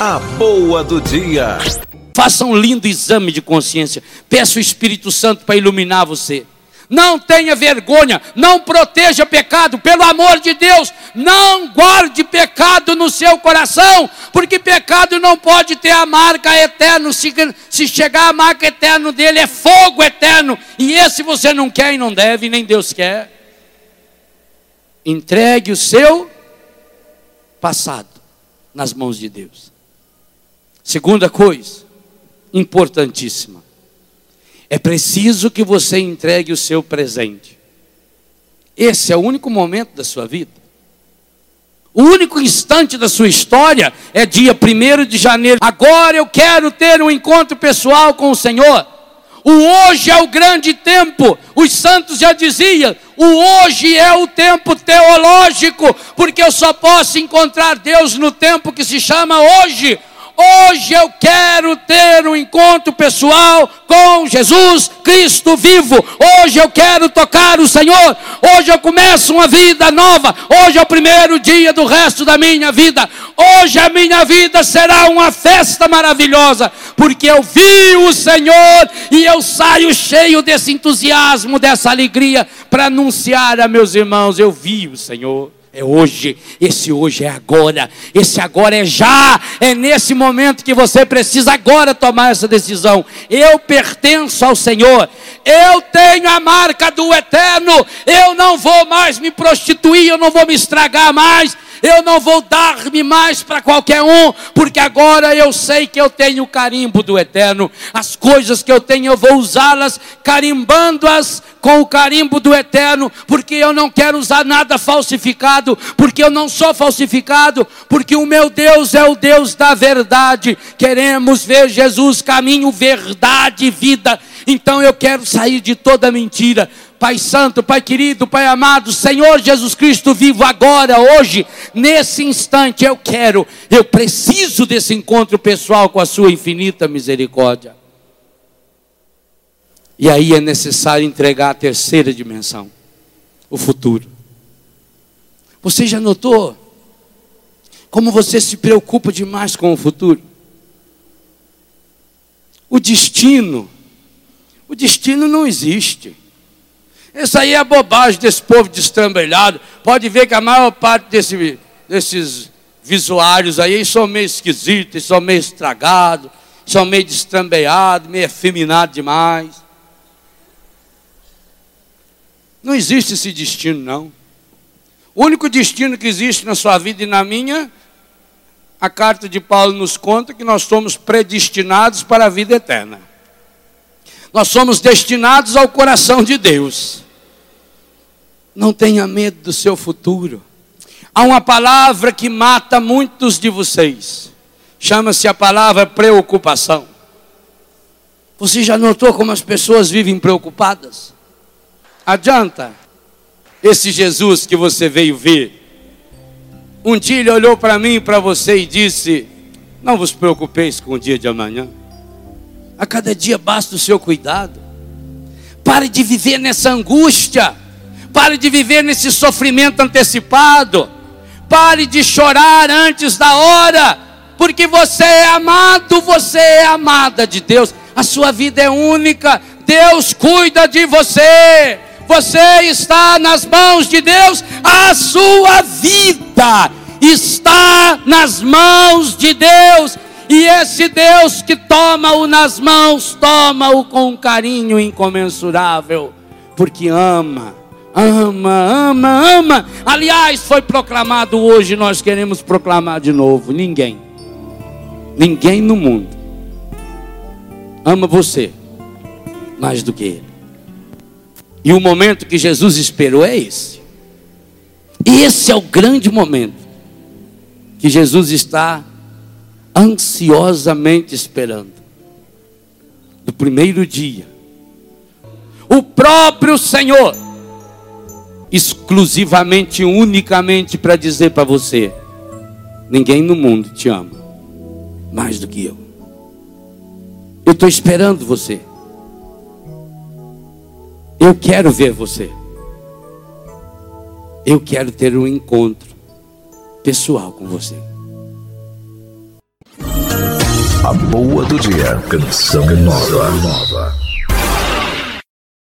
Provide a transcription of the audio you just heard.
A boa do dia. Faça um lindo exame de consciência. Peça o Espírito Santo para iluminar você. Não tenha vergonha, não proteja pecado, pelo amor de Deus, não guarde pecado no seu coração, porque pecado não pode ter a marca eterna. Se, chegar a marca eterna dele, é fogo eterno, e esse você não quer e não deve, nem Deus quer. Entregue o seu passado nas mãos de Deus. Segunda coisa, importantíssima. É preciso que você entregue o seu presente. Esse é o único momento da sua vida. O único instante da sua história é dia 1 de janeiro. Agora eu quero ter um encontro pessoal com o Senhor. O hoje é o grande tempo. Os santos já diziam: o hoje é o tempo teológico, porque eu só posso encontrar Deus no tempo que se chama hoje. Hoje eu quero ter um encontro pessoal com Jesus Cristo vivo. Hoje eu quero tocar o Senhor. Hoje eu começo uma vida nova. Hoje é o primeiro dia do resto da minha vida. Hoje a minha vida será uma festa maravilhosa, porque eu vi o Senhor e eu saio cheio desse entusiasmo, dessa alegria para anunciar a meus irmãos: eu vi o Senhor. É hoje, esse hoje é agora, esse agora é já, é nesse momento que você precisa agora tomar essa decisão. Eu pertenço ao Senhor, eu tenho a marca do eterno, eu não vou mais me prostituir, eu não vou me estragar mais, eu não vou dar-me mais para qualquer um, porque agora eu sei que eu tenho o carimbo do eterno. As coisas que eu tenho, eu vou usá-las, carimbando-as com o carimbo do eterno, porque eu não quero usar nada falsificado, porque eu não sou falsificado, porque o meu Deus é o Deus da verdade. Queremos ver Jesus, caminho, verdade e vida. Então eu quero sair de toda mentira. Pai Santo, Pai querido, Pai amado, Senhor Jesus Cristo vivo agora, hoje, nesse instante, eu quero, eu preciso desse encontro pessoal com a Sua infinita misericórdia. E aí é necessário entregar a terceira dimensão, o futuro. Você já notou como você se preocupa demais com o futuro? O destino, o destino não existe. Isso aí é bobagem desse povo destrambelhado. Pode ver que a maior parte desse, desses visuários aí são meio esquisitos, são meio estragados, são meio destrambelhados, meio efeminados demais. Não existe esse destino, não. O único destino que existe na sua vida e na minha, a carta de Paulo nos conta que nós somos predestinados para a vida eterna. Nós somos destinados ao coração de Deus. Não tenha medo do seu futuro. Há uma palavra que mata muitos de vocês. Chama-se a palavra preocupação. Você já notou como as pessoas vivem preocupadas? Adianta esse Jesus que você veio ver. Um dia ele olhou para mim e para você e disse: Não vos preocupeis com o dia de amanhã. A cada dia basta o seu cuidado. Pare de viver nessa angústia. Pare de viver nesse sofrimento antecipado. Pare de chorar antes da hora. Porque você é amado, você é amada de Deus. A sua vida é única. Deus cuida de você. Você está nas mãos de Deus. A sua vida está nas mãos de Deus. E esse Deus que toma-o nas mãos, toma-o com um carinho incomensurável, porque ama ama, ama, ama. Aliás, foi proclamado hoje, nós queremos proclamar de novo. Ninguém, ninguém no mundo ama você mais do que Ele. E o momento que Jesus esperou é esse. Esse é o grande momento que Jesus está ansiosamente esperando. Do primeiro dia. O próprio Senhor exclusivamente, unicamente para dizer para você: ninguém no mundo te ama mais do que eu. Eu estou esperando você. Eu quero ver você. Eu quero ter um encontro pessoal com você. A boa do dia. Canção nova.